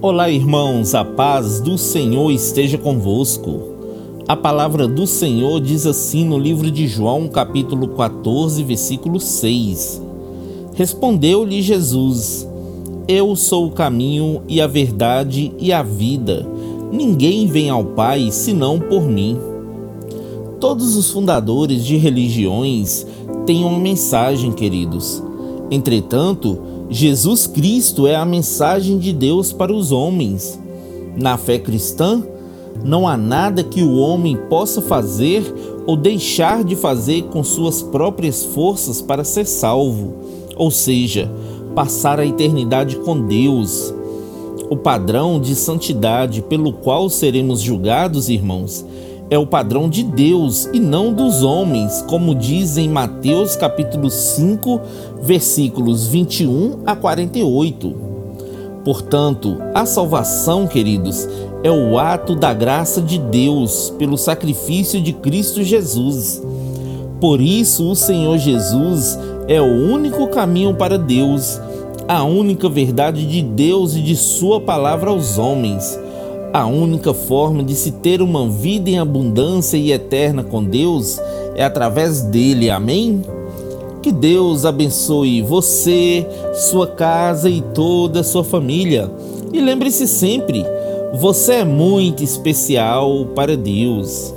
Olá, irmãos, a paz do Senhor esteja convosco. A palavra do Senhor diz assim no livro de João, capítulo 14, versículo 6. Respondeu-lhe Jesus: Eu sou o caminho e a verdade e a vida. Ninguém vem ao Pai senão por mim. Todos os fundadores de religiões têm uma mensagem, queridos. Entretanto, Jesus Cristo é a mensagem de Deus para os homens. Na fé cristã, não há nada que o homem possa fazer ou deixar de fazer com suas próprias forças para ser salvo, ou seja, passar a eternidade com Deus. O padrão de santidade pelo qual seremos julgados, irmãos, é o padrão de Deus e não dos homens, como diz em Mateus capítulo 5, versículos 21 a 48. Portanto, a salvação, queridos, é o ato da graça de Deus pelo sacrifício de Cristo Jesus. Por isso, o Senhor Jesus é o único caminho para Deus, a única verdade de Deus e de Sua palavra aos homens a única forma de se ter uma vida em abundância e eterna com Deus é através dele. Amém? Que Deus abençoe você, sua casa e toda a sua família. E lembre-se sempre, você é muito especial para Deus.